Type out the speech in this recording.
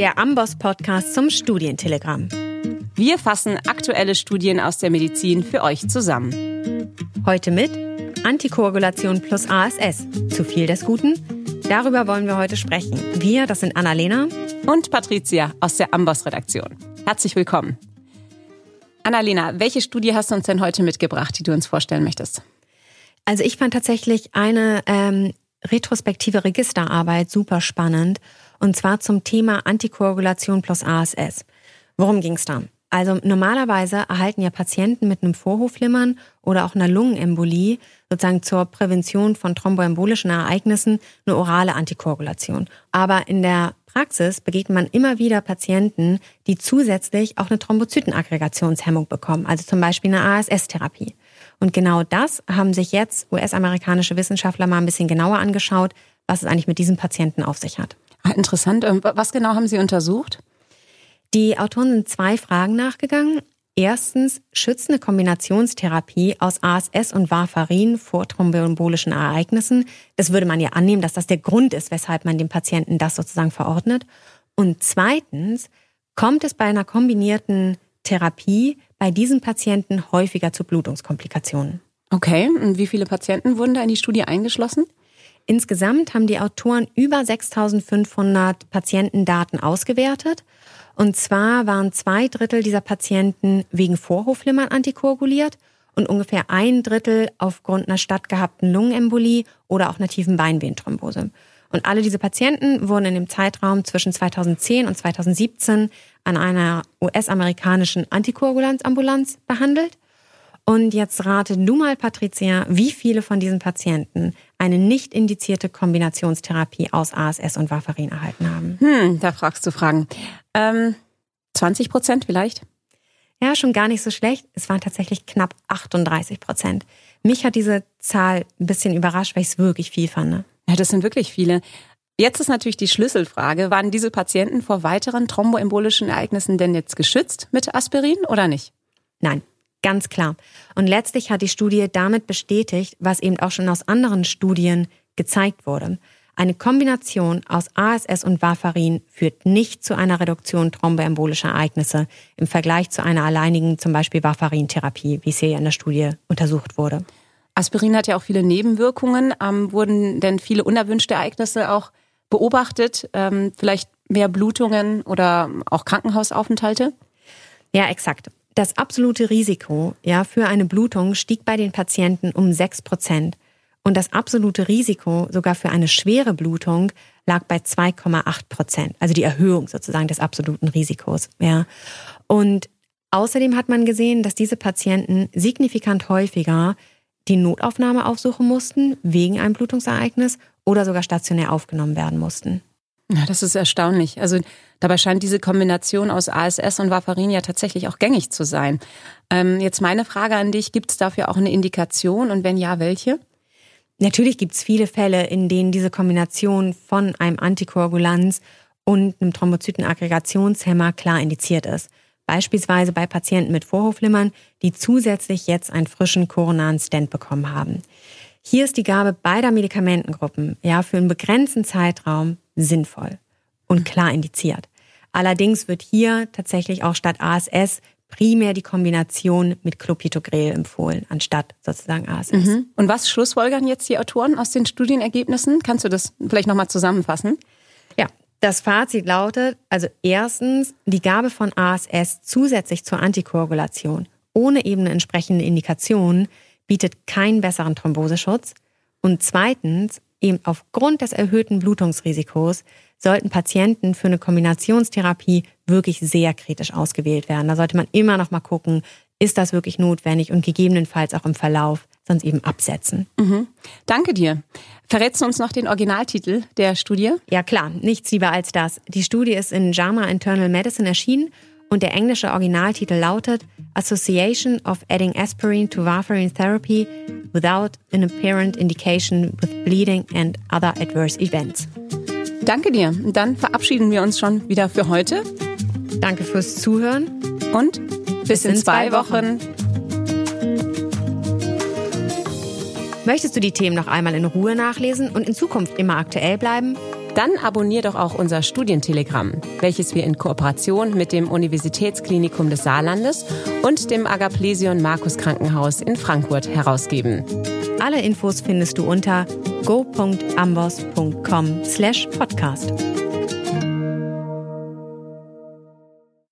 der Amboss-Podcast zum Studientelegramm. Wir fassen aktuelle Studien aus der Medizin für euch zusammen. Heute mit Antikoagulation plus ASS. Zu viel des Guten? Darüber wollen wir heute sprechen. Wir, das sind Annalena und Patricia aus der Amboss-Redaktion. Herzlich willkommen. Annalena, welche Studie hast du uns denn heute mitgebracht, die du uns vorstellen möchtest? Also ich fand tatsächlich eine ähm, retrospektive Registerarbeit super spannend und zwar zum Thema Antikoagulation plus ASS. Worum ging es da? Also normalerweise erhalten ja Patienten mit einem Vorhofflimmern oder auch einer Lungenembolie sozusagen zur Prävention von thromboembolischen Ereignissen eine orale Antikoagulation. Aber in der Praxis begegnet man immer wieder Patienten, die zusätzlich auch eine Thrombozytenaggregationshemmung bekommen, also zum Beispiel eine ASS-Therapie. Und genau das haben sich jetzt US-amerikanische Wissenschaftler mal ein bisschen genauer angeschaut, was es eigentlich mit diesen Patienten auf sich hat. Ah, interessant. Ähm, was genau haben Sie untersucht? Die Autoren sind zwei Fragen nachgegangen. Erstens, schützt eine Kombinationstherapie aus ASS und Warfarin vor thromboembolischen Ereignissen? Das würde man ja annehmen, dass das der Grund ist, weshalb man dem Patienten das sozusagen verordnet. Und zweitens, kommt es bei einer kombinierten Therapie bei diesen Patienten häufiger zu Blutungskomplikationen? Okay, und wie viele Patienten wurden da in die Studie eingeschlossen? Insgesamt haben die Autoren über 6500 Patientendaten ausgewertet. Und zwar waren zwei Drittel dieser Patienten wegen Vorhofflimmern antikoaguliert und ungefähr ein Drittel aufgrund einer stattgehabten Lungenembolie oder auch einer tiefen Beinvenenthrombose. Und alle diese Patienten wurden in dem Zeitraum zwischen 2010 und 2017 an einer US-amerikanischen Antikoagulanzambulanz behandelt. Und jetzt rate du mal, Patricia, wie viele von diesen Patienten eine nicht indizierte Kombinationstherapie aus ASS und Warfarin erhalten haben? Hm, da fragst du Fragen. Ähm, 20 Prozent vielleicht? Ja, schon gar nicht so schlecht. Es waren tatsächlich knapp 38 Prozent. Mich hat diese Zahl ein bisschen überrascht, weil ich es wirklich viel fand. Ja, das sind wirklich viele. Jetzt ist natürlich die Schlüsselfrage, waren diese Patienten vor weiteren thromboembolischen Ereignissen denn jetzt geschützt mit Aspirin oder nicht? Nein, Ganz klar. Und letztlich hat die Studie damit bestätigt, was eben auch schon aus anderen Studien gezeigt wurde. Eine Kombination aus ASS und Warfarin führt nicht zu einer Reduktion thromboembolischer Ereignisse im Vergleich zu einer alleinigen, zum Beispiel Warfarin-Therapie, wie es hier in der Studie untersucht wurde. Aspirin hat ja auch viele Nebenwirkungen. Ähm, wurden denn viele unerwünschte Ereignisse auch beobachtet? Ähm, vielleicht mehr Blutungen oder auch Krankenhausaufenthalte? Ja, exakt. Das absolute Risiko ja, für eine Blutung stieg bei den Patienten um 6 Prozent. Und das absolute Risiko sogar für eine schwere Blutung lag bei 2,8 Prozent. Also die Erhöhung sozusagen des absoluten Risikos. Ja. Und außerdem hat man gesehen, dass diese Patienten signifikant häufiger die Notaufnahme aufsuchen mussten wegen einem Blutungsereignis oder sogar stationär aufgenommen werden mussten. Ja, das ist erstaunlich. Also dabei scheint diese Kombination aus ASS und Warfarin ja tatsächlich auch gängig zu sein. Ähm, jetzt meine Frage an dich, gibt es dafür auch eine Indikation und wenn ja, welche? Natürlich gibt es viele Fälle, in denen diese Kombination von einem Antikoagulanz und einem Thrombozytenaggregationshemmer klar indiziert ist. Beispielsweise bei Patienten mit Vorhofflimmern, die zusätzlich jetzt einen frischen koronaren Stent bekommen haben. Hier ist die Gabe beider Medikamentengruppen ja für einen begrenzten Zeitraum sinnvoll und klar indiziert. Allerdings wird hier tatsächlich auch statt ASS primär die Kombination mit Clopidogrel empfohlen, anstatt sozusagen ASS. Mhm. Und was schlussfolgern jetzt die Autoren aus den Studienergebnissen? Kannst du das vielleicht nochmal zusammenfassen? Ja, das Fazit lautet, also erstens, die Gabe von ASS zusätzlich zur Antikoagulation ohne eben eine entsprechende Indikation bietet keinen besseren Thromboseschutz. Und zweitens, eben aufgrund des erhöhten Blutungsrisikos sollten Patienten für eine Kombinationstherapie wirklich sehr kritisch ausgewählt werden. Da sollte man immer noch mal gucken, ist das wirklich notwendig und gegebenenfalls auch im Verlauf sonst eben absetzen. Mhm. Danke dir. Verrätst du uns noch den Originaltitel der Studie? Ja klar, nichts lieber als das. Die Studie ist in JAMA Internal Medicine erschienen und der englische Originaltitel lautet Association of Adding Aspirin to Warfarin Therapy without an apparent indication with bleeding and other adverse events. Danke dir. Dann verabschieden wir uns schon wieder für heute. Danke fürs Zuhören und bis, bis in, zwei, zwei Wochen. Wochen. Möchtest du die Themen noch einmal in Ruhe nachlesen und in Zukunft immer aktuell bleiben? Dann abonnier doch auch unser Studientelegramm, welches wir in Kooperation mit dem Universitätsklinikum des Saarlandes und dem Agaplesion Markus Krankenhaus in Frankfurt herausgeben. Alle Infos findest du unter go.ambos.com/podcast.